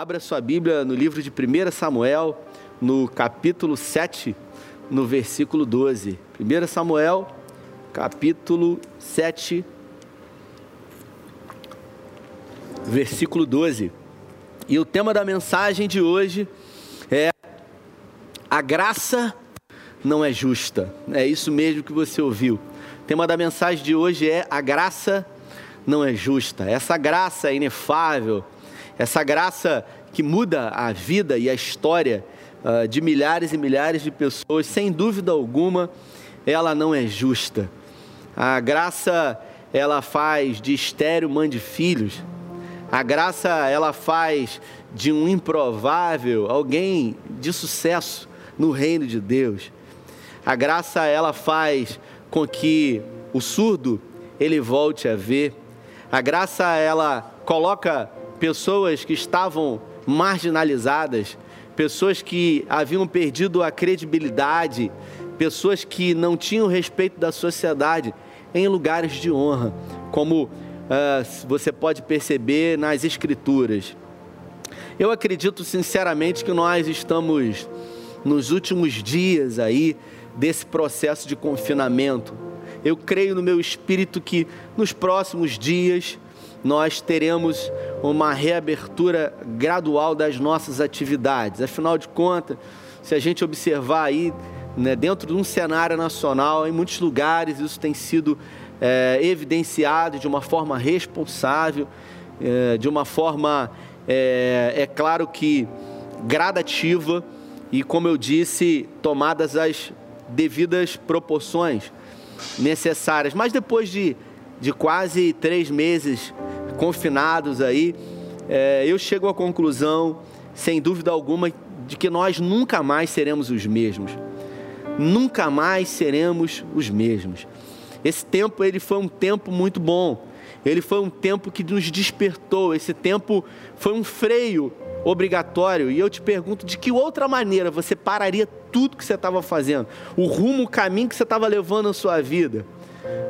Abra sua Bíblia no livro de 1 Samuel, no capítulo 7, no versículo 12. 1 Samuel, capítulo 7, versículo 12. E o tema da mensagem de hoje é A graça não é justa. É isso mesmo que você ouviu. O tema da mensagem de hoje é A graça não é justa. Essa graça é inefável essa graça que muda a vida e a história uh, de milhares e milhares de pessoas, sem dúvida alguma, ela não é justa. A graça, ela faz de estéreo mãe de filhos. A graça, ela faz de um improvável alguém de sucesso no reino de Deus. A graça, ela faz com que o surdo ele volte a ver. A graça, ela coloca pessoas que estavam marginalizadas, pessoas que haviam perdido a credibilidade, pessoas que não tinham respeito da sociedade em lugares de honra, como uh, você pode perceber nas Escrituras. Eu acredito sinceramente que nós estamos nos últimos dias aí desse processo de confinamento. Eu creio no meu espírito que nos próximos dias nós teremos uma reabertura gradual das nossas atividades. Afinal de contas, se a gente observar aí, né, dentro de um cenário nacional, em muitos lugares isso tem sido é, evidenciado de uma forma responsável, é, de uma forma, é, é claro que gradativa e, como eu disse, tomadas as devidas proporções necessárias. Mas depois de, de quase três meses confinados aí, é, eu chego à conclusão, sem dúvida alguma, de que nós nunca mais seremos os mesmos. Nunca mais seremos os mesmos. Esse tempo ele foi um tempo muito bom. Ele foi um tempo que nos despertou. Esse tempo foi um freio obrigatório. E eu te pergunto, de que outra maneira você pararia tudo que você estava fazendo? O rumo, o caminho que você estava levando na sua vida?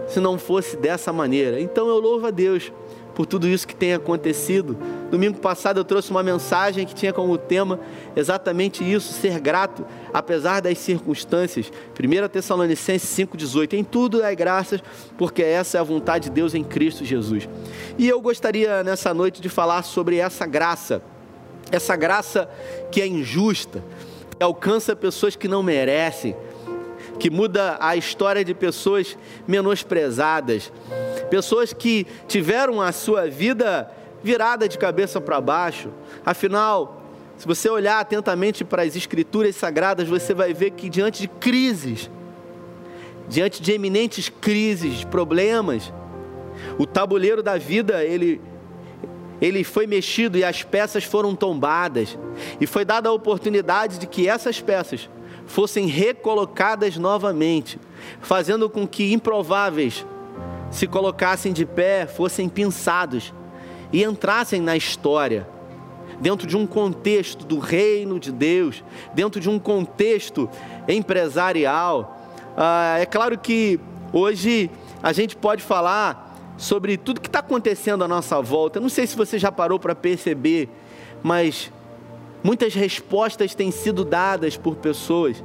Se não fosse dessa maneira. Então eu louvo a Deus por tudo isso que tem acontecido. Domingo passado eu trouxe uma mensagem que tinha como tema exatamente isso, ser grato apesar das circunstâncias. 1 Tessalonicenses 5,18. Em tudo é graças, porque essa é a vontade de Deus em Cristo Jesus. E eu gostaria nessa noite de falar sobre essa graça, essa graça que é injusta, que alcança pessoas que não merecem que muda a história de pessoas menosprezadas, pessoas que tiveram a sua vida virada de cabeça para baixo. Afinal, se você olhar atentamente para as escrituras sagradas, você vai ver que diante de crises, diante de eminentes crises, problemas, o tabuleiro da vida, ele ele foi mexido e as peças foram tombadas, e foi dada a oportunidade de que essas peças fossem recolocadas novamente, fazendo com que improváveis se colocassem de pé, fossem pinçados e entrassem na história, dentro de um contexto do reino de Deus, dentro de um contexto empresarial. Ah, é claro que hoje a gente pode falar sobre tudo que está acontecendo à nossa volta. Eu não sei se você já parou para perceber, mas muitas respostas têm sido dadas por pessoas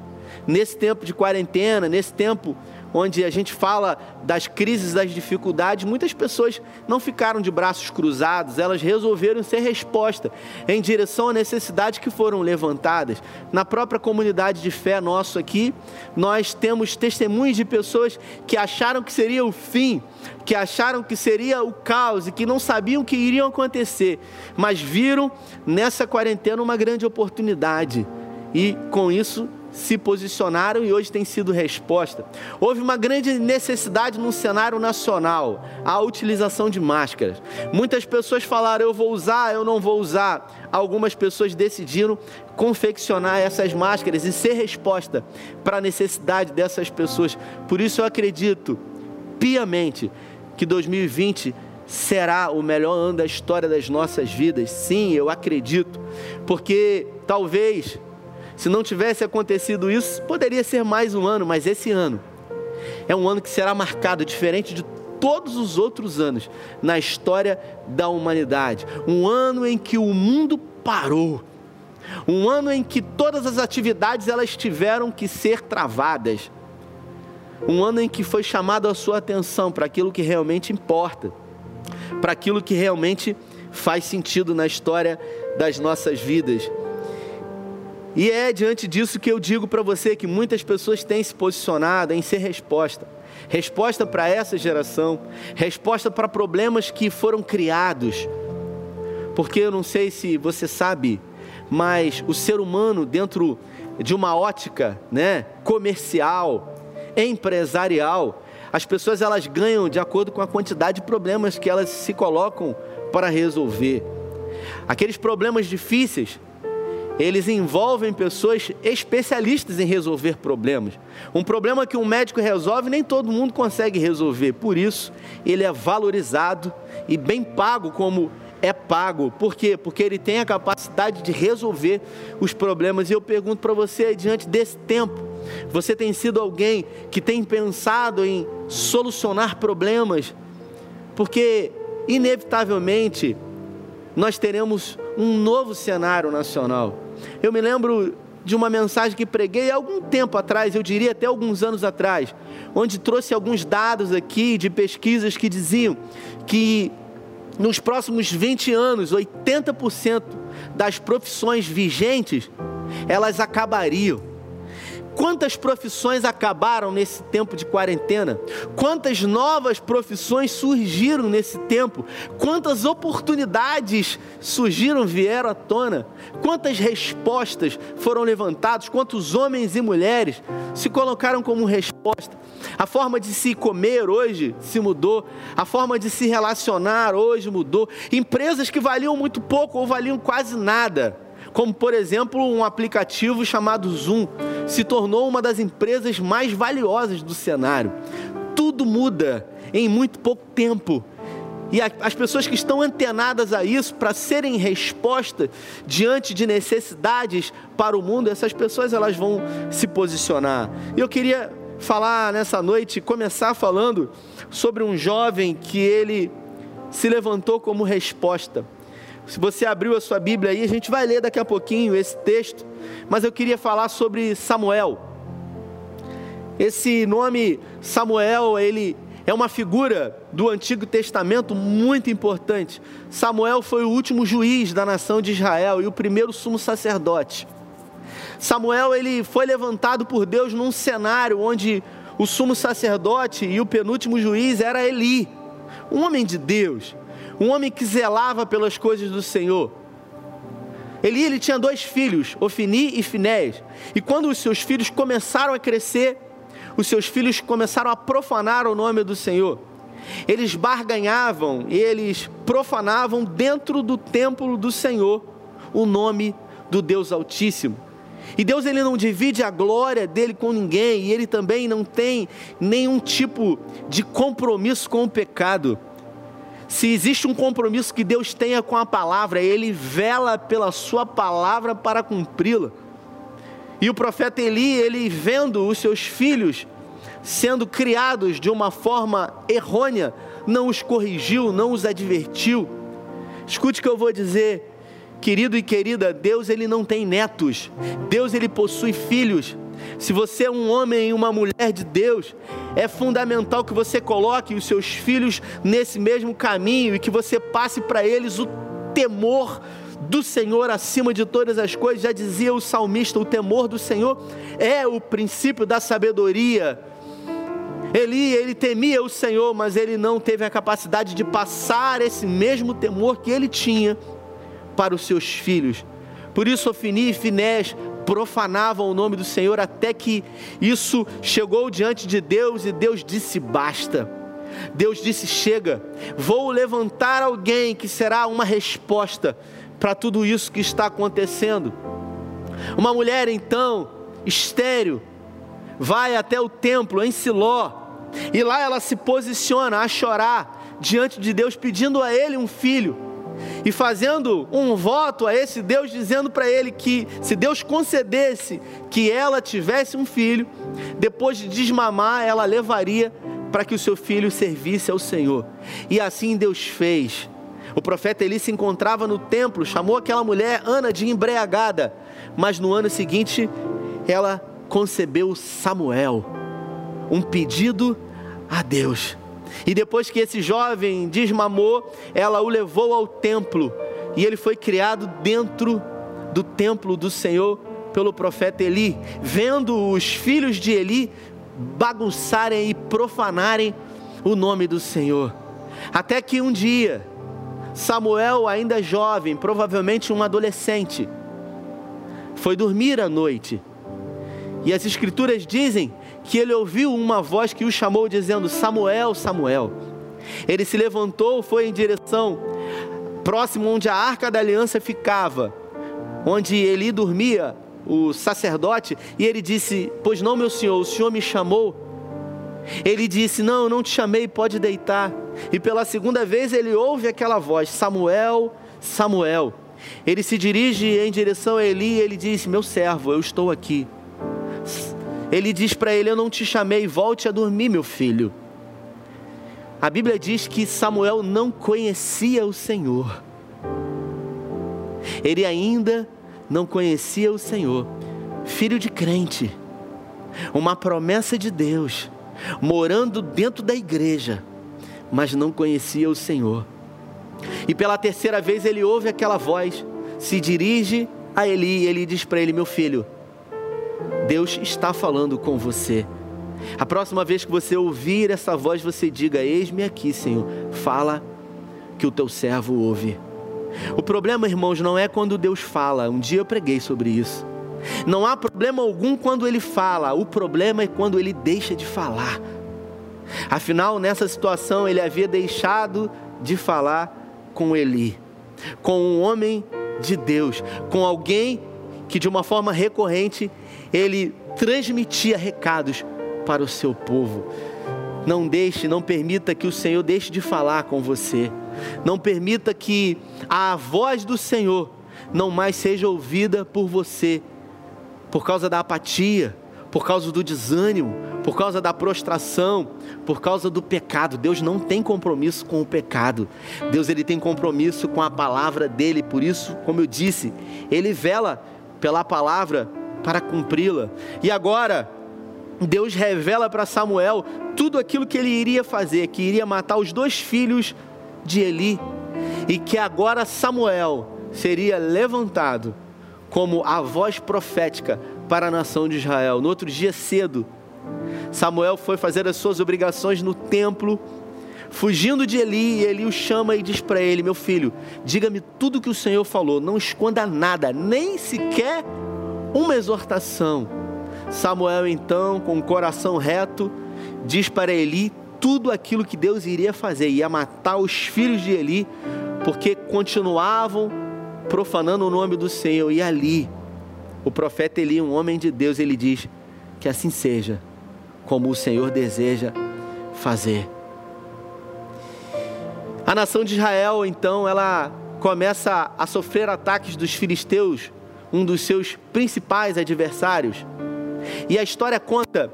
nesse tempo de quarentena, nesse tempo onde a gente fala das crises, das dificuldades, muitas pessoas não ficaram de braços cruzados, elas resolveram ser resposta em direção à necessidade que foram levantadas. Na própria comunidade de fé nosso aqui, nós temos testemunhos de pessoas que acharam que seria o fim, que acharam que seria o caos e que não sabiam o que iriam acontecer, mas viram nessa quarentena uma grande oportunidade. E com isso se posicionaram e hoje tem sido resposta. Houve uma grande necessidade no cenário nacional, a utilização de máscaras. Muitas pessoas falaram: eu vou usar, eu não vou usar. Algumas pessoas decidiram confeccionar essas máscaras e ser resposta para a necessidade dessas pessoas. Por isso eu acredito piamente que 2020 será o melhor ano da história das nossas vidas. Sim, eu acredito, porque talvez se não tivesse acontecido isso, poderia ser mais um ano, mas esse ano é um ano que será marcado diferente de todos os outros anos na história da humanidade. Um ano em que o mundo parou. Um ano em que todas as atividades elas tiveram que ser travadas. Um ano em que foi chamado a sua atenção para aquilo que realmente importa, para aquilo que realmente faz sentido na história das nossas vidas. E é diante disso que eu digo para você que muitas pessoas têm se posicionado em ser resposta. Resposta para essa geração, resposta para problemas que foram criados. Porque eu não sei se você sabe, mas o ser humano dentro de uma ótica, né, comercial, empresarial, as pessoas elas ganham de acordo com a quantidade de problemas que elas se colocam para resolver. Aqueles problemas difíceis, eles envolvem pessoas especialistas em resolver problemas. Um problema que um médico resolve, nem todo mundo consegue resolver. Por isso, ele é valorizado e bem pago como é pago. Por quê? Porque ele tem a capacidade de resolver os problemas. E eu pergunto para você, diante desse tempo, você tem sido alguém que tem pensado em solucionar problemas? Porque, inevitavelmente, nós teremos um novo cenário nacional. Eu me lembro de uma mensagem que preguei há algum tempo atrás, eu diria até alguns anos atrás, onde trouxe alguns dados aqui de pesquisas que diziam que nos próximos 20 anos, 80% das profissões vigentes, elas acabariam. Quantas profissões acabaram nesse tempo de quarentena? Quantas novas profissões surgiram nesse tempo? Quantas oportunidades surgiram, vieram à tona? Quantas respostas foram levantadas? Quantos homens e mulheres se colocaram como resposta? A forma de se comer hoje se mudou, a forma de se relacionar hoje mudou. Empresas que valiam muito pouco ou valiam quase nada como por exemplo um aplicativo chamado Zoom, se tornou uma das empresas mais valiosas do cenário. Tudo muda em muito pouco tempo. E as pessoas que estão antenadas a isso, para serem resposta diante de necessidades para o mundo, essas pessoas elas vão se posicionar. E eu queria falar nessa noite, começar falando sobre um jovem que ele se levantou como resposta. Se você abriu a sua Bíblia aí, a gente vai ler daqui a pouquinho esse texto, mas eu queria falar sobre Samuel. Esse nome Samuel, ele é uma figura do Antigo Testamento muito importante. Samuel foi o último juiz da nação de Israel e o primeiro sumo sacerdote. Samuel ele foi levantado por Deus num cenário onde o sumo sacerdote e o penúltimo juiz era Eli, um homem de Deus um homem que zelava pelas coisas do Senhor. Eli ele tinha dois filhos, Ofini e Finés. E quando os seus filhos começaram a crescer, os seus filhos começaram a profanar o nome do Senhor. Eles barganhavam, eles profanavam dentro do templo do Senhor o nome do Deus Altíssimo. E Deus ele não divide a glória dele com ninguém, e ele também não tem nenhum tipo de compromisso com o pecado. Se existe um compromisso que Deus tenha com a palavra, Ele vela pela Sua palavra para cumpri-la. E o profeta Eli, ele vendo os seus filhos sendo criados de uma forma errônea, não os corrigiu, não os advertiu. Escute o que eu vou dizer, querido e querida, Deus ele não tem netos. Deus ele possui filhos. Se você é um homem e uma mulher de Deus, é fundamental que você coloque os seus filhos nesse mesmo caminho e que você passe para eles o temor do Senhor acima de todas as coisas. Já dizia o salmista: o temor do Senhor é o princípio da sabedoria. Eli, ele temia o Senhor, mas ele não teve a capacidade de passar esse mesmo temor que ele tinha para os seus filhos. Por isso, Ofini e Finés profanavam o nome do Senhor até que isso chegou diante de Deus e Deus disse: basta. Deus disse: chega, vou levantar alguém que será uma resposta para tudo isso que está acontecendo. Uma mulher então, estéreo, vai até o templo em Siló, e lá ela se posiciona a chorar diante de Deus, pedindo a ele um filho e fazendo um voto a esse Deus, dizendo para ele que se Deus concedesse que ela tivesse um filho, depois de desmamar, ela levaria para que o seu filho servisse ao Senhor. E assim Deus fez. O profeta Eli se encontrava no templo, chamou aquela mulher Ana de embriagada, mas no ano seguinte ela concebeu Samuel, um pedido a Deus. E depois que esse jovem desmamou, ela o levou ao templo e ele foi criado dentro do templo do Senhor pelo profeta Eli, vendo os filhos de Eli bagunçarem e profanarem o nome do Senhor. Até que um dia, Samuel, ainda jovem, provavelmente um adolescente, foi dormir à noite. E as escrituras dizem que ele ouviu uma voz que o chamou dizendo: Samuel, Samuel. Ele se levantou, foi em direção próximo onde a arca da aliança ficava, onde Eli dormia, o sacerdote, e ele disse: Pois não, meu senhor, o senhor me chamou. Ele disse: Não, eu não te chamei, pode deitar. E pela segunda vez ele ouve aquela voz: Samuel, Samuel. Ele se dirige em direção a Eli e ele diz: Meu servo, eu estou aqui. Ele diz para ele: Eu não te chamei, volte a dormir, meu filho. A Bíblia diz que Samuel não conhecia o Senhor. Ele ainda não conhecia o Senhor. Filho de crente, uma promessa de Deus, morando dentro da igreja, mas não conhecia o Senhor. E pela terceira vez ele ouve aquela voz, se dirige a Eli e ele diz para ele: Meu filho, Deus está falando com você. A próxima vez que você ouvir essa voz, você diga: Eis-me aqui, Senhor. Fala que o teu servo ouve. O problema, irmãos, não é quando Deus fala. Um dia eu preguei sobre isso. Não há problema algum quando ele fala. O problema é quando ele deixa de falar. Afinal, nessa situação, ele havia deixado de falar com Eli, com um homem de Deus, com alguém que de uma forma recorrente ele transmitia recados para o seu povo. Não deixe, não permita que o Senhor deixe de falar com você. Não permita que a voz do Senhor não mais seja ouvida por você, por causa da apatia, por causa do desânimo, por causa da prostração, por causa do pecado. Deus não tem compromisso com o pecado. Deus ele tem compromisso com a palavra dele. Por isso, como eu disse, ele vela pela palavra para cumpri-la. E agora, Deus revela para Samuel tudo aquilo que ele iria fazer, que iria matar os dois filhos de Eli, e que agora Samuel seria levantado como a voz profética para a nação de Israel. No outro dia cedo, Samuel foi fazer as suas obrigações no templo, fugindo de Eli, e Eli o chama e diz para ele: Meu filho, diga-me tudo que o Senhor falou, não esconda nada, nem sequer uma exortação. Samuel, então, com o coração reto, diz para Eli tudo aquilo que Deus iria fazer, ia matar os filhos de Eli, porque continuavam profanando o nome do Senhor. E ali, o profeta Eli, um homem de Deus, ele diz: Que assim seja, como o Senhor deseja fazer. A nação de Israel, então, ela começa a sofrer ataques dos filisteus um dos seus principais adversários. E a história conta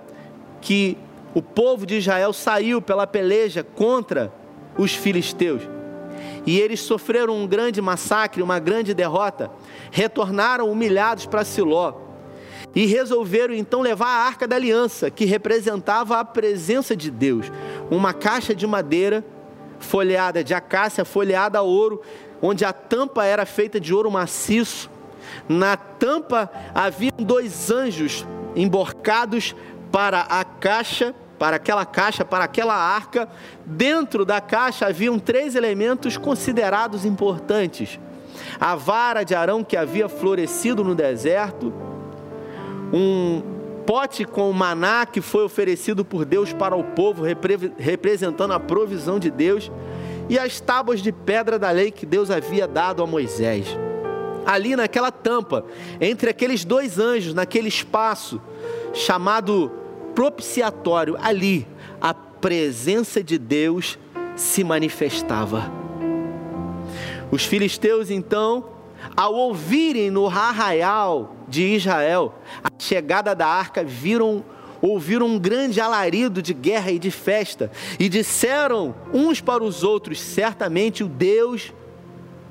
que o povo de Israel saiu pela peleja contra os filisteus. E eles sofreram um grande massacre, uma grande derrota. Retornaram humilhados para Siló. E resolveram então levar a arca da aliança, que representava a presença de Deus. Uma caixa de madeira folheada de acácia, folheada a ouro, onde a tampa era feita de ouro maciço na tampa haviam dois anjos emborcados para a caixa, para aquela caixa, para aquela arca. Dentro da caixa haviam três elementos considerados importantes: a vara de Arão que havia florescido no deserto, um pote com maná que foi oferecido por Deus para o povo, representando a provisão de Deus, e as tábuas de pedra da lei que Deus havia dado a Moisés ali naquela tampa, entre aqueles dois anjos, naquele espaço chamado propiciatório, ali a presença de Deus se manifestava. Os filisteus então, ao ouvirem no arraial de Israel a chegada da arca, viram ouviram um grande alarido de guerra e de festa, e disseram uns para os outros: certamente o Deus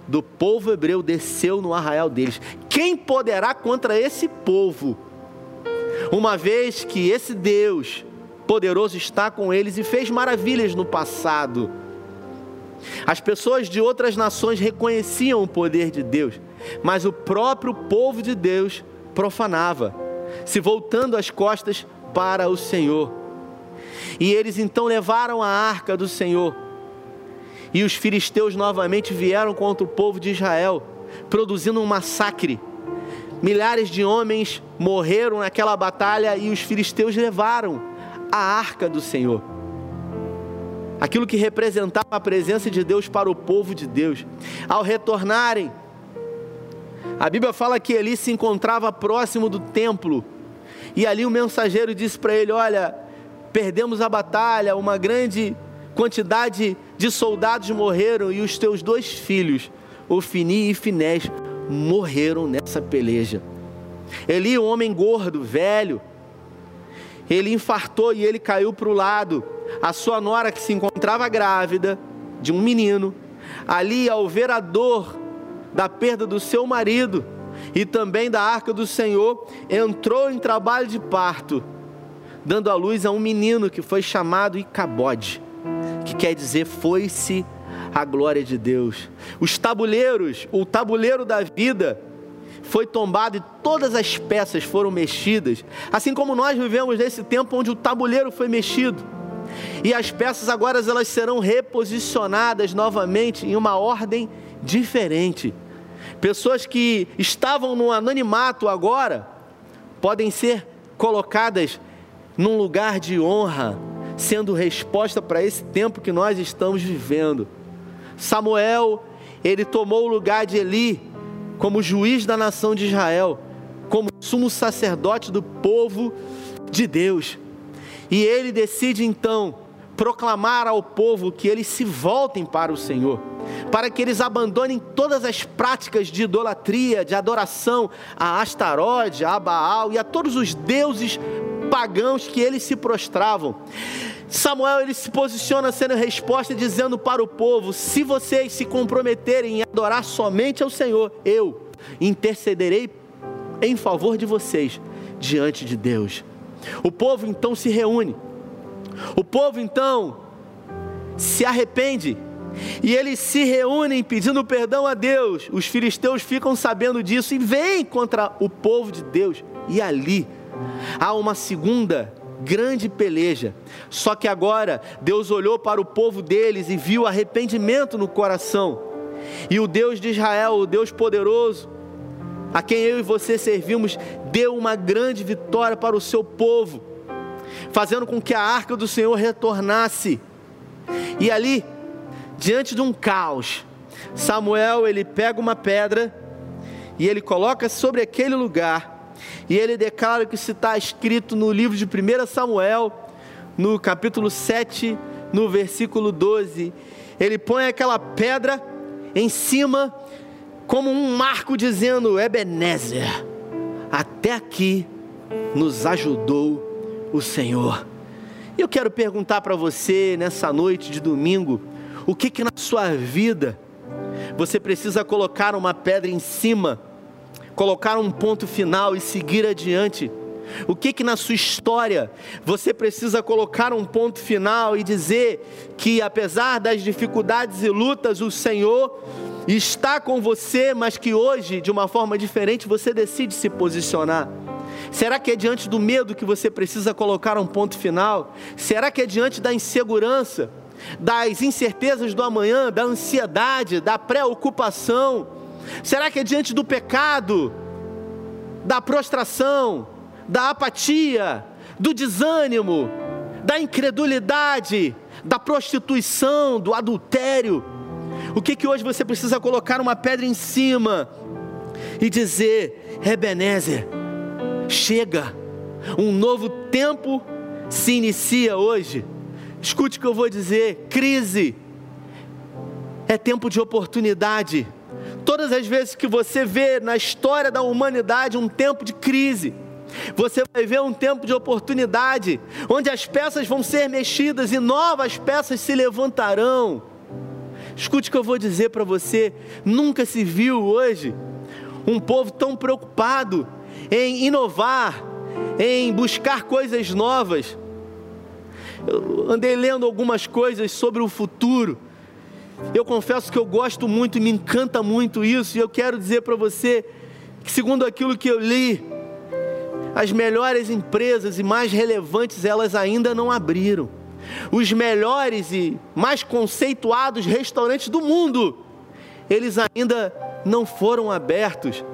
do povo hebreu desceu no arraial deles. Quem poderá contra esse povo? Uma vez que esse Deus poderoso está com eles e fez maravilhas no passado. As pessoas de outras nações reconheciam o poder de Deus, mas o próprio povo de Deus profanava, se voltando as costas para o Senhor. E eles então levaram a arca do Senhor. E os filisteus novamente vieram contra o povo de Israel, produzindo um massacre. Milhares de homens morreram naquela batalha e os filisteus levaram a arca do Senhor. Aquilo que representava a presença de Deus para o povo de Deus. Ao retornarem, a Bíblia fala que ele se encontrava próximo do templo. E ali o mensageiro disse para ele: Olha, perdemos a batalha, uma grande quantidade de soldados morreram e os teus dois filhos, Ofini e Finés, morreram nessa peleja. Eli, um homem gordo, velho, ele infartou e ele caiu para o lado. A sua nora, que se encontrava grávida de um menino, ali, ao ver a dor da perda do seu marido e também da arca do Senhor, entrou em trabalho de parto dando à luz a um menino que foi chamado Icabode, que quer dizer foi-se a glória de Deus. Os tabuleiros, o tabuleiro da vida, foi tombado e todas as peças foram mexidas, assim como nós vivemos nesse tempo onde o tabuleiro foi mexido. E as peças agora elas serão reposicionadas novamente em uma ordem diferente. Pessoas que estavam no anonimato agora podem ser colocadas num lugar de honra, sendo resposta para esse tempo que nós estamos vivendo. Samuel, ele tomou o lugar de Eli como juiz da nação de Israel, como sumo sacerdote do povo de Deus. E ele decide então proclamar ao povo que eles se voltem para o Senhor, para que eles abandonem todas as práticas de idolatria, de adoração a Astarode, a Baal e a todos os deuses pagãos que eles se prostravam. Samuel ele se posiciona sendo resposta dizendo para o povo: se vocês se comprometerem em adorar somente ao Senhor, eu intercederei em favor de vocês diante de Deus. O povo então se reúne. O povo então se arrepende e eles se reúnem pedindo perdão a Deus. Os filisteus ficam sabendo disso e vêm contra o povo de Deus. E ali há uma segunda grande peleja. Só que agora Deus olhou para o povo deles e viu arrependimento no coração. E o Deus de Israel, o Deus poderoso, a quem eu e você servimos, deu uma grande vitória para o seu povo, fazendo com que a arca do Senhor retornasse. E ali, diante de um caos, Samuel ele pega uma pedra e ele coloca sobre aquele lugar e ele declara que se está escrito no livro de 1 Samuel, no capítulo 7, no versículo 12. Ele põe aquela pedra em cima, como um marco dizendo: Ebenezer, até aqui nos ajudou o Senhor. E eu quero perguntar para você nessa noite de domingo: o que que na sua vida você precisa colocar uma pedra em cima colocar um ponto final e seguir adiante? O que que na sua história você precisa colocar um ponto final e dizer que apesar das dificuldades e lutas, o Senhor está com você, mas que hoje, de uma forma diferente, você decide se posicionar? Será que é diante do medo que você precisa colocar um ponto final? Será que é diante da insegurança, das incertezas do amanhã, da ansiedade, da preocupação? Será que é diante do pecado, da prostração, da apatia, do desânimo, da incredulidade, da prostituição, do adultério? O que que hoje você precisa colocar uma pedra em cima e dizer: Ebenezer, chega, um novo tempo se inicia hoje. Escute o que eu vou dizer: crise é tempo de oportunidade Todas as vezes que você vê na história da humanidade um tempo de crise, você vai ver um tempo de oportunidade, onde as peças vão ser mexidas e novas peças se levantarão. Escute o que eu vou dizer para você: nunca se viu hoje um povo tão preocupado em inovar, em buscar coisas novas. Eu andei lendo algumas coisas sobre o futuro. Eu confesso que eu gosto muito e me encanta muito isso, e eu quero dizer para você que, segundo aquilo que eu li, as melhores empresas e mais relevantes elas ainda não abriram. Os melhores e mais conceituados restaurantes do mundo, eles ainda não foram abertos.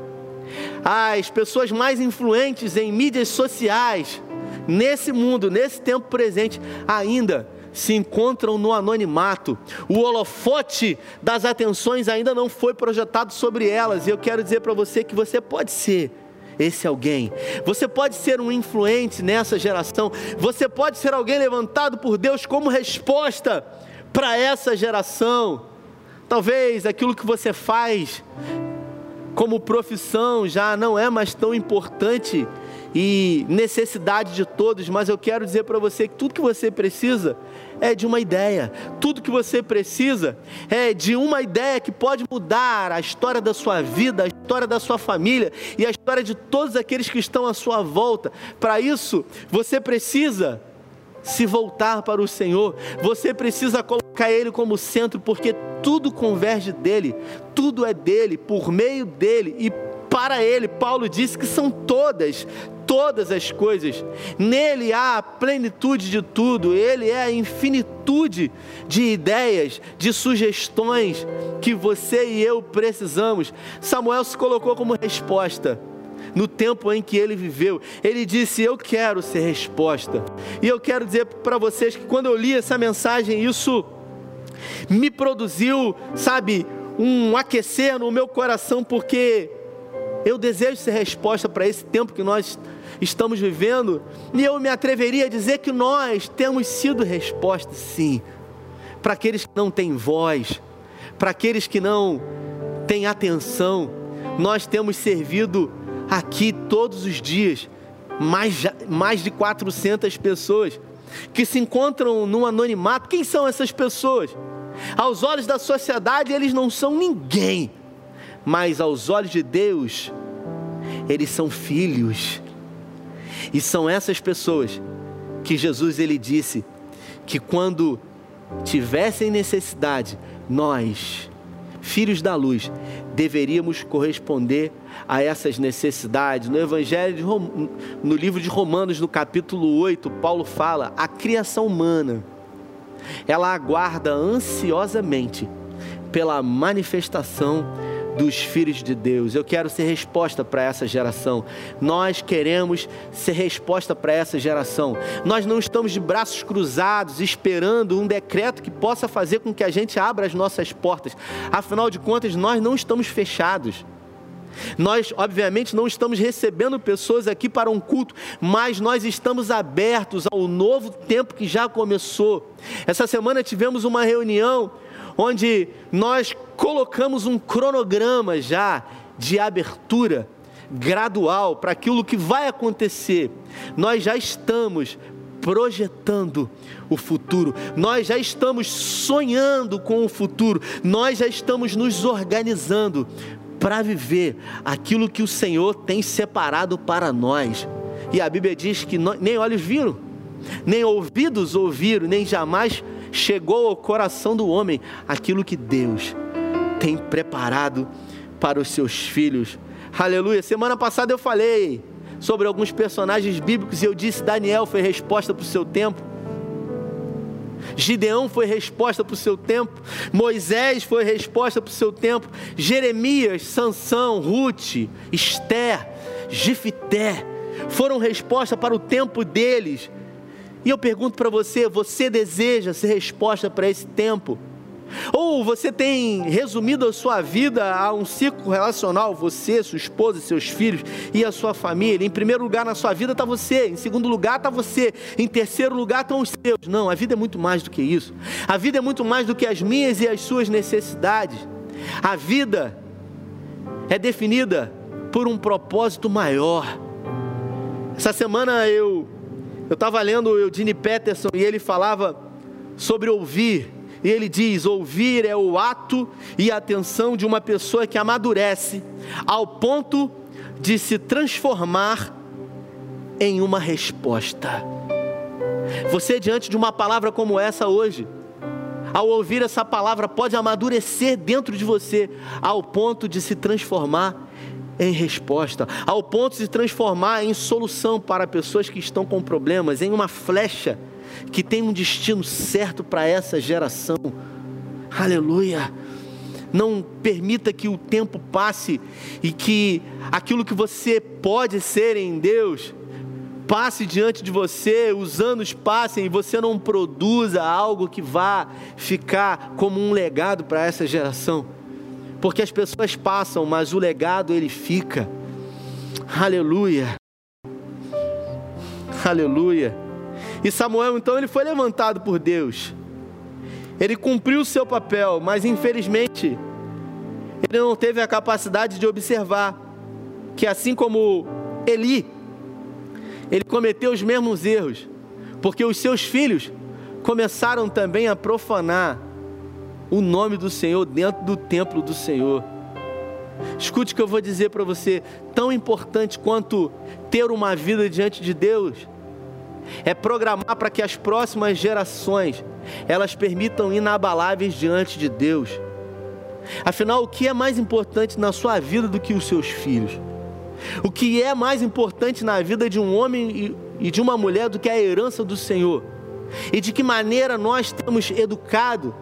As pessoas mais influentes em mídias sociais, nesse mundo, nesse tempo presente, ainda se encontram no anonimato. O holofote das atenções ainda não foi projetado sobre elas. E eu quero dizer para você que você pode ser esse alguém. Você pode ser um influente nessa geração. Você pode ser alguém levantado por Deus como resposta para essa geração. Talvez aquilo que você faz como profissão já não é mais tão importante e necessidade de todos, mas eu quero dizer para você que tudo que você precisa é de uma ideia. Tudo que você precisa é de uma ideia que pode mudar a história da sua vida, a história da sua família e a história de todos aqueles que estão à sua volta. Para isso, você precisa se voltar para o Senhor, você precisa colocar Ele como centro, porque tudo converge dele, tudo é dele, por meio dele e para Ele. Paulo disse que são todas, todas as coisas. Nele há a plenitude de tudo, Ele é a infinitude de ideias, de sugestões que você e eu precisamos. Samuel se colocou como resposta no tempo em que ele viveu. Ele disse: Eu quero ser resposta. E eu quero dizer para vocês que quando eu li essa mensagem, isso me produziu, sabe, um aquecer no meu coração, porque eu desejo ser resposta para esse tempo que nós estamos vivendo, e eu me atreveria a dizer que nós temos sido resposta, sim, para aqueles que não têm voz, para aqueles que não têm atenção. Nós temos servido aqui todos os dias mais, mais de 400 pessoas que se encontram no anonimato. Quem são essas pessoas? Aos olhos da sociedade, eles não são ninguém, mas aos olhos de Deus, eles são filhos. E são essas pessoas que Jesus ele disse que quando tivessem necessidade, nós, filhos da luz, deveríamos corresponder a essas necessidades. No Evangelho, Rom... no livro de Romanos, no capítulo 8, Paulo fala: a criação humana, ela aguarda ansiosamente pela manifestação dos filhos de Deus. Eu quero ser resposta para essa geração. Nós queremos ser resposta para essa geração. Nós não estamos de braços cruzados esperando um decreto que possa fazer com que a gente abra as nossas portas. Afinal de contas, nós não estamos fechados. Nós, obviamente, não estamos recebendo pessoas aqui para um culto, mas nós estamos abertos ao novo tempo que já começou. Essa semana tivemos uma reunião onde nós colocamos um cronograma já de abertura gradual para aquilo que vai acontecer. Nós já estamos projetando o futuro, nós já estamos sonhando com o futuro, nós já estamos nos organizando para viver aquilo que o Senhor tem separado para nós. E a Bíblia diz que nem olhos viram, nem ouvidos ouviram, nem jamais chegou ao coração do homem aquilo que Deus tem preparado para os seus filhos. Aleluia. Semana passada eu falei sobre alguns personagens bíblicos e eu disse: Daniel foi resposta para o seu tempo. Gideão foi resposta para o seu tempo, Moisés foi resposta para o seu tempo, Jeremias, Sansão, Ruth, Esther, Gifité foram resposta para o tempo deles. E eu pergunto para você: você deseja ser resposta para esse tempo? Ou você tem resumido a sua vida a um ciclo relacional, você, sua esposa, seus filhos e a sua família? Em primeiro lugar na sua vida está você, em segundo lugar está você, em terceiro lugar estão os seus. Não, a vida é muito mais do que isso. A vida é muito mais do que as minhas e as suas necessidades. A vida é definida por um propósito maior. Essa semana eu eu estava lendo o Eugene Peterson e ele falava sobre ouvir. e ele diz: ouvir é o ato e a atenção de uma pessoa que amadurece ao ponto de se transformar em uma resposta. Você, diante de uma palavra como essa hoje, ao ouvir essa palavra, pode amadurecer dentro de você ao ponto de se transformar em resposta, ao ponto de se transformar em solução para pessoas que estão com problemas, em uma flecha que tem um destino certo para essa geração. Aleluia! Não permita que o tempo passe e que aquilo que você pode ser em Deus passe diante de você, os anos passem e você não produza algo que vá ficar como um legado para essa geração. Porque as pessoas passam, mas o legado ele fica. Aleluia. Aleluia. E Samuel então ele foi levantado por Deus. Ele cumpriu o seu papel, mas infelizmente ele não teve a capacidade de observar que assim como Eli ele cometeu os mesmos erros, porque os seus filhos começaram também a profanar o nome do Senhor dentro do templo do Senhor. Escute o que eu vou dizer para você, tão importante quanto ter uma vida diante de Deus é programar para que as próximas gerações elas permitam inabaláveis diante de Deus. Afinal, o que é mais importante na sua vida do que os seus filhos? O que é mais importante na vida de um homem e de uma mulher do que a herança do Senhor? E de que maneira nós temos educado,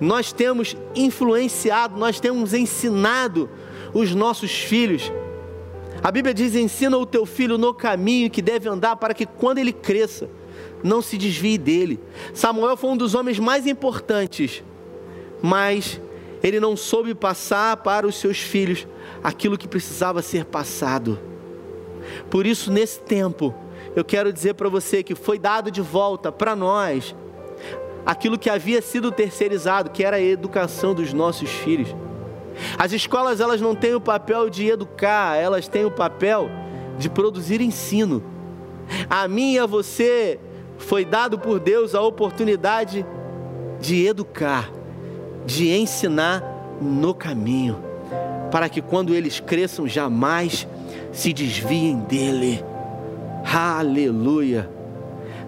nós temos influenciado, nós temos ensinado os nossos filhos. A Bíblia diz: ensina o teu filho no caminho que deve andar, para que quando ele cresça, não se desvie dele. Samuel foi um dos homens mais importantes, mas ele não soube passar para os seus filhos aquilo que precisava ser passado. Por isso, nesse tempo, eu quero dizer para você que foi dado de volta para nós aquilo que havia sido terceirizado, que era a educação dos nossos filhos. As escolas elas não têm o papel de educar, elas têm o papel de produzir ensino. A mim e a você foi dado por Deus a oportunidade de educar, de ensinar no caminho para que quando eles cresçam jamais se desviem dele. Aleluia.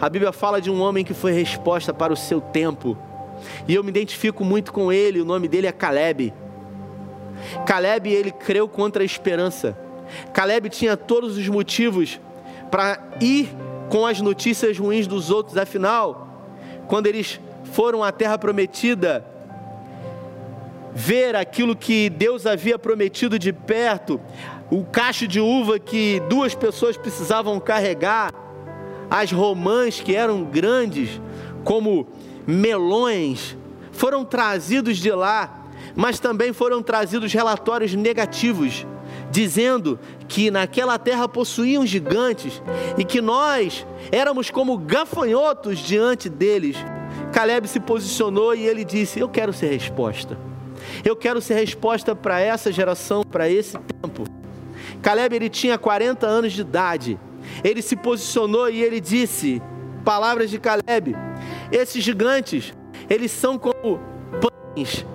A Bíblia fala de um homem que foi resposta para o seu tempo. E eu me identifico muito com ele, o nome dele é Caleb. Caleb, ele creu contra a esperança. Caleb tinha todos os motivos para ir com as notícias ruins dos outros, afinal, quando eles foram à terra prometida, ver aquilo que Deus havia prometido de perto, o cacho de uva que duas pessoas precisavam carregar, as romãs que eram grandes, como melões, foram trazidos de lá, mas também foram trazidos relatórios negativos, dizendo que naquela terra possuíam gigantes e que nós éramos como gafanhotos diante deles. Caleb se posicionou e ele disse: Eu quero ser resposta. Eu quero ser resposta para essa geração, para esse tempo. Caleb ele tinha 40 anos de idade. Ele se posicionou e ele disse: Palavras de Caleb. Esses gigantes, eles são como pães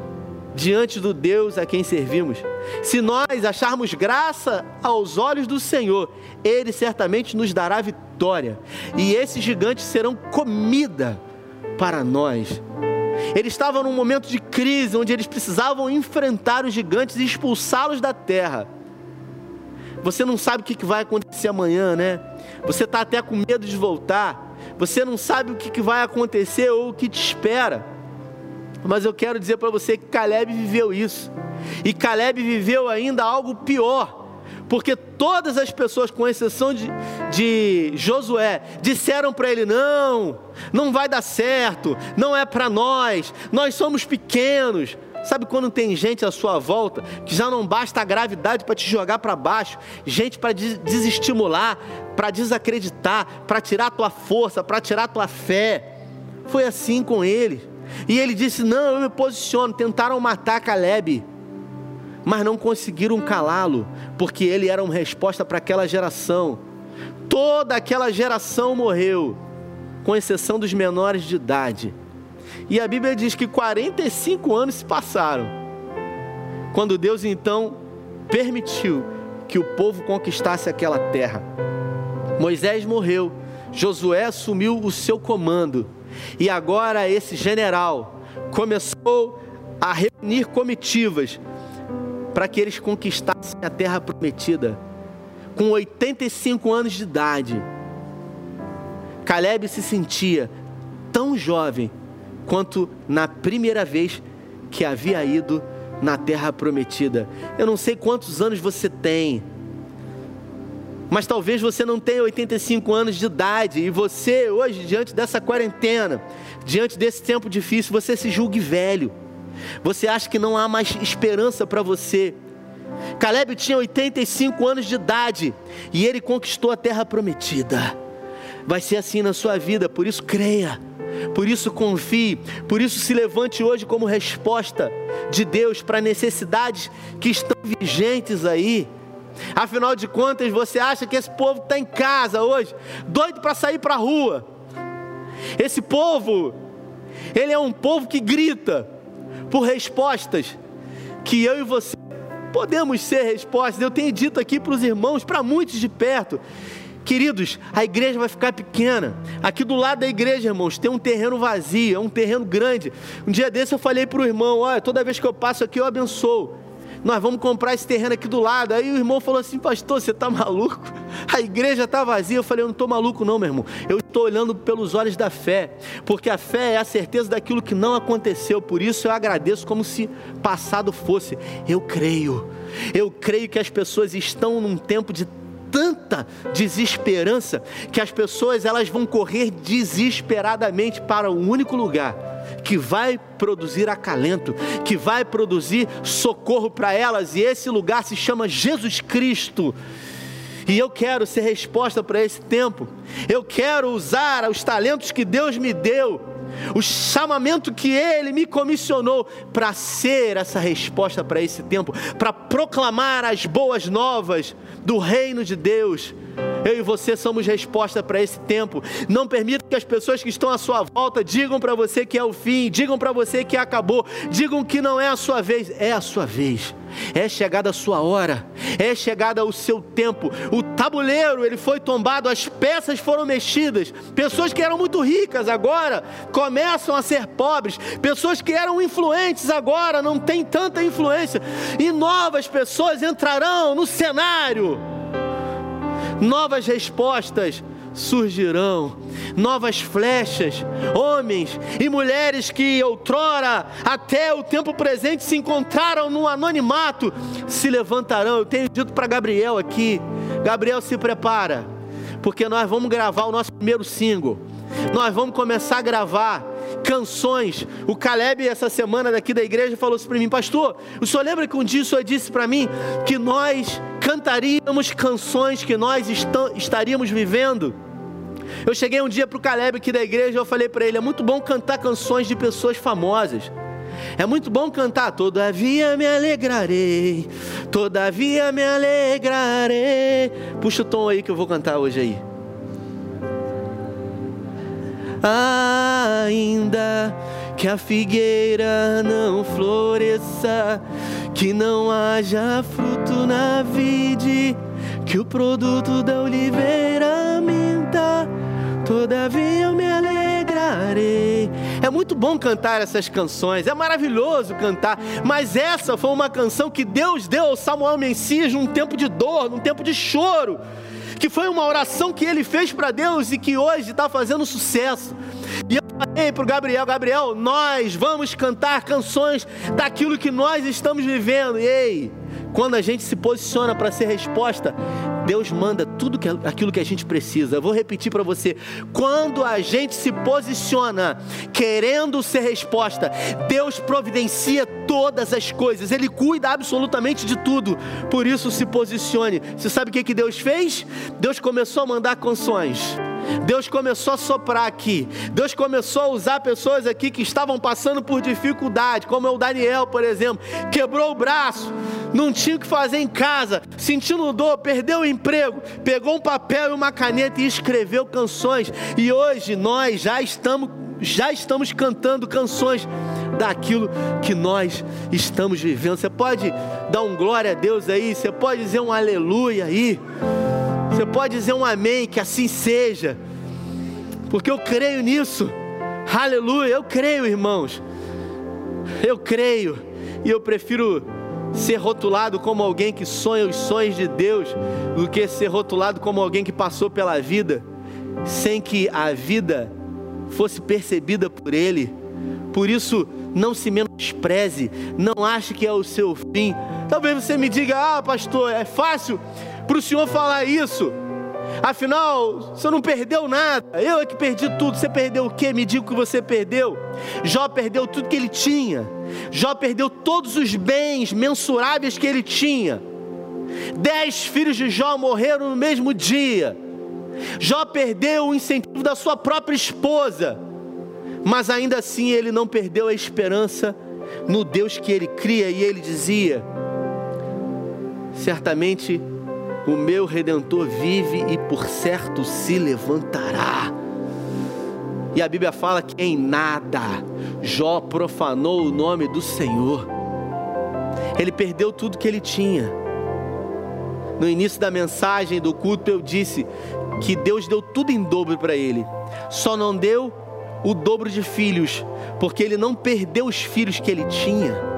diante do Deus a quem servimos. Se nós acharmos graça aos olhos do Senhor, ele certamente nos dará vitória. E esses gigantes serão comida para nós. Eles estavam num momento de crise onde eles precisavam enfrentar os gigantes e expulsá-los da terra. Você não sabe o que vai acontecer amanhã, né? Você está até com medo de voltar. Você não sabe o que vai acontecer ou o que te espera. Mas eu quero dizer para você que Caleb viveu isso. E Caleb viveu ainda algo pior porque todas as pessoas, com exceção de, de Josué, disseram para ele: não, não vai dar certo, não é para nós, nós somos pequenos. Sabe quando tem gente à sua volta que já não basta a gravidade para te jogar para baixo, gente para desestimular, para desacreditar, para tirar a tua força, para tirar a tua fé. Foi assim com ele. E ele disse: Não, eu me posiciono. Tentaram matar Caleb mas não conseguiram calá-lo, porque ele era uma resposta para aquela geração. Toda aquela geração morreu, com exceção dos menores de idade. E a Bíblia diz que 45 anos se passaram. Quando Deus então permitiu que o povo conquistasse aquela terra. Moisés morreu, Josué assumiu o seu comando. E agora esse general começou a reunir comitivas para que eles conquistassem a terra prometida. Com 85 anos de idade, Caleb se sentia tão jovem quanto na primeira vez que havia ido na terra prometida. Eu não sei quantos anos você tem, mas talvez você não tenha 85 anos de idade e você, hoje, diante dessa quarentena, diante desse tempo difícil, você se julgue velho. Você acha que não há mais esperança para você. Caleb tinha 85 anos de idade e ele conquistou a terra prometida. Vai ser assim na sua vida, por isso creia, por isso confie, por isso se levante hoje como resposta de Deus para necessidades que estão vigentes aí. Afinal de contas, você acha que esse povo está em casa hoje, doido para sair para a rua? Esse povo, ele é um povo que grita, por respostas que eu e você podemos ser respostas. Eu tenho dito aqui para os irmãos, para muitos de perto, Queridos, a igreja vai ficar pequena. Aqui do lado da igreja, irmãos, tem um terreno vazio, é um terreno grande. Um dia desse eu falei para o irmão: olha, toda vez que eu passo aqui eu abençoo nós vamos comprar esse terreno aqui do lado. Aí o irmão falou assim, pastor, você está maluco? A igreja está vazia. Eu falei, eu não estou maluco não, meu irmão. Eu estou olhando pelos olhos da fé, porque a fé é a certeza daquilo que não aconteceu. Por isso eu agradeço como se passado fosse. Eu creio. Eu creio que as pessoas estão num tempo de tanta desesperança que as pessoas elas vão correr desesperadamente para o único lugar que vai produzir acalento, que vai produzir socorro para elas, e esse lugar se chama Jesus Cristo. E eu quero ser resposta para esse tempo. Eu quero usar os talentos que Deus me deu, o chamamento que Ele me comissionou para ser essa resposta para esse tempo, para proclamar as boas novas do reino de Deus eu e você somos resposta para esse tempo. Não permita que as pessoas que estão à sua volta digam para você que é o fim, digam para você que acabou, digam que não é a sua vez. É a sua vez. É chegada a sua hora, é chegada o seu tempo. O tabuleiro ele foi tombado, as peças foram mexidas. Pessoas que eram muito ricas agora começam a ser pobres. Pessoas que eram influentes agora não têm tanta influência. E novas pessoas entrarão no cenário novas respostas surgirão, novas flechas, homens e mulheres que outrora, até o tempo presente, se encontraram no anonimato, se levantarão. Eu tenho dito para Gabriel aqui: Gabriel, se prepara, porque nós vamos gravar o nosso primeiro single, nós vamos começar a gravar canções. O Caleb, essa semana daqui da igreja, falou assim para mim, pastor, o senhor lembra que um dia o senhor disse para mim que nós cantaríamos canções que nós estaríamos vivendo? Eu cheguei um dia para o Caleb aqui da igreja e eu falei para ele: é muito bom cantar canções de pessoas famosas. É muito bom cantar, todavia me alegrarei, todavia me alegrarei. Puxa o tom aí que eu vou cantar hoje aí. Ainda que a figueira não floresça, que não haja fruto na vide, que o produto da oliveira minta, todavia eu me alegrarei. É muito bom cantar essas canções, é maravilhoso cantar, mas essa foi uma canção que Deus deu ao Samuel Messias num tempo de dor, num tempo de choro que foi uma oração que ele fez para Deus e que hoje está fazendo sucesso. E eu falei para o Gabriel: Gabriel, nós vamos cantar canções daquilo que nós estamos vivendo. E ei, quando a gente se posiciona para ser resposta, Deus manda tudo que, aquilo que a gente precisa. Eu vou repetir para você: quando a gente se posiciona querendo ser resposta, Deus providencia todas as coisas, Ele cuida absolutamente de tudo. Por isso, se posicione. Você sabe o que, que Deus fez? Deus começou a mandar canções. Deus começou a soprar aqui. Deus começou a usar pessoas aqui que estavam passando por dificuldade, como é o Daniel, por exemplo, quebrou o braço, não tinha o que fazer em casa, sentindo dor, perdeu o emprego, pegou um papel e uma caneta e escreveu canções. E hoje nós já estamos já estamos cantando canções daquilo que nós estamos vivendo. Você pode dar um glória a Deus aí, você pode dizer um aleluia aí, você pode dizer um amém, que assim seja, porque eu creio nisso. Aleluia, eu creio, irmãos. Eu creio e eu prefiro ser rotulado como alguém que sonha os sonhos de Deus do que ser rotulado como alguém que passou pela vida sem que a vida fosse percebida por Ele. Por isso, não se menospreze, não ache que é o seu fim. Talvez você me diga: ah, pastor, é fácil para o senhor falar isso. Afinal, você não perdeu nada. Eu é que perdi tudo. Você perdeu o quê? Me diga o que você perdeu. Jó perdeu tudo que ele tinha. Jó perdeu todos os bens mensuráveis que ele tinha. Dez filhos de Jó morreram no mesmo dia. Jó perdeu o incentivo da sua própria esposa. Mas ainda assim ele não perdeu a esperança no Deus que ele cria. E ele dizia: Certamente o meu redentor vive e por certo se levantará. E a Bíblia fala que em nada Jó profanou o nome do Senhor. Ele perdeu tudo que ele tinha. No início da mensagem do culto eu disse que Deus deu tudo em dobro para ele. Só não deu o dobro de filhos, porque ele não perdeu os filhos que ele tinha.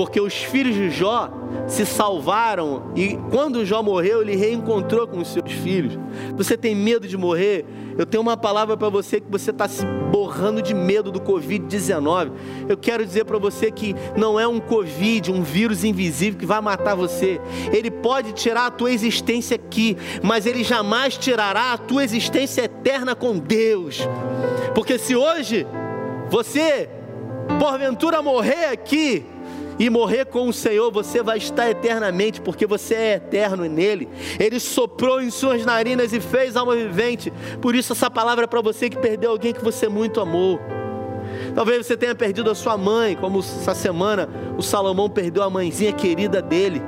Porque os filhos de Jó se salvaram e quando Jó morreu, ele reencontrou com os seus filhos. Você tem medo de morrer? Eu tenho uma palavra para você que você está se borrando de medo do Covid-19. Eu quero dizer para você que não é um Covid, um vírus invisível que vai matar você. Ele pode tirar a tua existência aqui, mas ele jamais tirará a tua existência eterna com Deus. Porque se hoje você porventura morrer aqui, e morrer com o Senhor, você vai estar eternamente, porque você é eterno nele. Ele soprou em suas narinas e fez alma vivente. Por isso, essa palavra é para você que perdeu alguém que você muito amou. Talvez você tenha perdido a sua mãe, como essa semana o Salomão perdeu a mãezinha querida dele.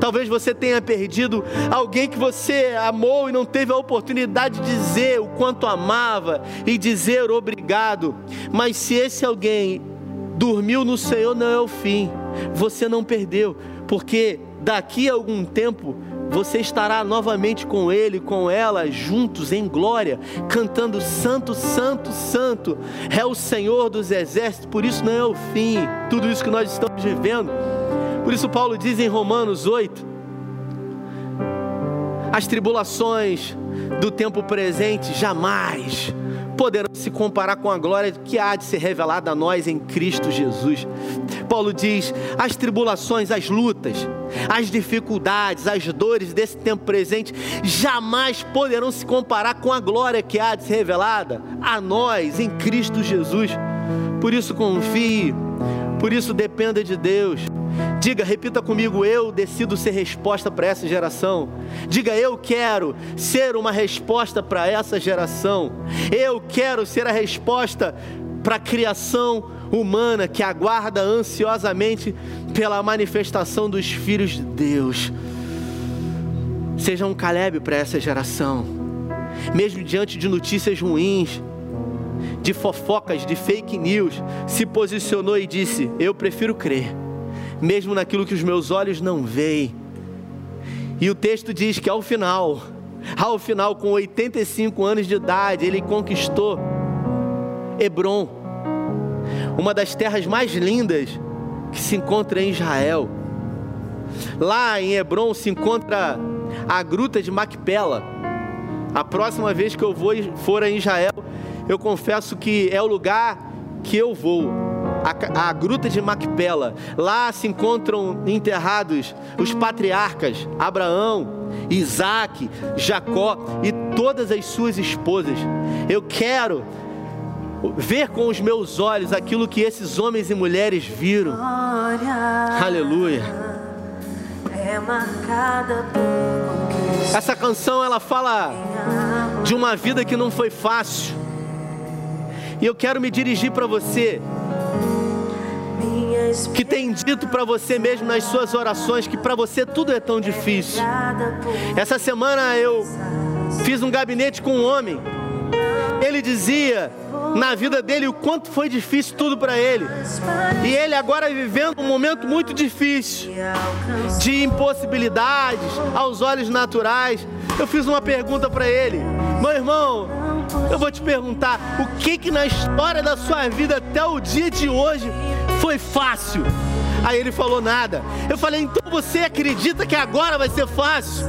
Talvez você tenha perdido alguém que você amou e não teve a oportunidade de dizer o quanto amava e dizer obrigado. Mas se esse alguém dormiu no Senhor não é o fim, você não perdeu, porque daqui a algum tempo você estará novamente com ele, com ela, juntos em glória, cantando Santo, Santo, Santo, é o Senhor dos exércitos, por isso não é o fim, tudo isso que nós estamos vivendo. Por isso, Paulo diz em Romanos 8: as tribulações do tempo presente jamais poderão se comparar com a glória que há de ser revelada a nós em Cristo Jesus. Paulo diz: as tribulações, as lutas, as dificuldades, as dores desse tempo presente jamais poderão se comparar com a glória que há de ser revelada a nós em Cristo Jesus. Por isso confie, por isso dependa de Deus. Diga, repita comigo: eu decido ser resposta para essa geração. Diga, eu quero ser uma resposta para essa geração. Eu quero ser a resposta para a criação humana que aguarda ansiosamente pela manifestação dos filhos de Deus. Seja um Caleb para essa geração, mesmo diante de notícias ruins, de fofocas, de fake news, se posicionou e disse: Eu prefiro crer mesmo naquilo que os meus olhos não veem. E o texto diz que ao final, ao final, com 85 anos de idade, ele conquistou Hebron, uma das terras mais lindas que se encontra em Israel. Lá em Hebron se encontra a gruta de Macpela. A próxima vez que eu vou, for a Israel, eu confesso que é o lugar que eu vou a, a gruta de Macpela. Lá se encontram enterrados os patriarcas Abraão, Isaac, Jacó e todas as suas esposas. Eu quero ver com os meus olhos aquilo que esses homens e mulheres viram. Aleluia. É Essa canção ela fala de uma vida que não foi fácil. E eu quero me dirigir para você que tem dito para você mesmo nas suas orações que para você tudo é tão difícil. Essa semana eu fiz um gabinete com um homem. ele dizia na vida dele o quanto foi difícil tudo para ele. E ele agora vivendo um momento muito difícil, de impossibilidades aos olhos naturais. Eu fiz uma pergunta para ele, meu irmão. Eu vou te perguntar, o que que na história da sua vida até o dia de hoje foi fácil? Aí ele falou nada. Eu falei, então você acredita que agora vai ser fácil?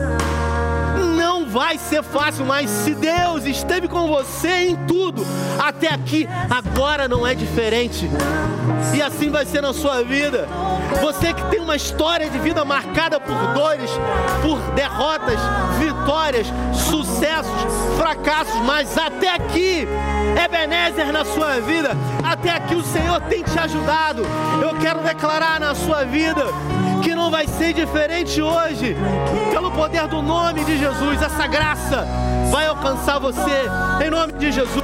Vai ser fácil, mas se Deus esteve com você em tudo, até aqui, agora não é diferente. E assim vai ser na sua vida. Você que tem uma história de vida marcada por dores, por derrotas, vitórias, sucessos, fracassos, mas até aqui, Ebenezer na sua vida, até aqui o Senhor tem te ajudado. Eu quero declarar na sua vida que não vai ser diferente hoje. Pelo poder do nome de Jesus, essa graça vai alcançar você, em nome de Jesus.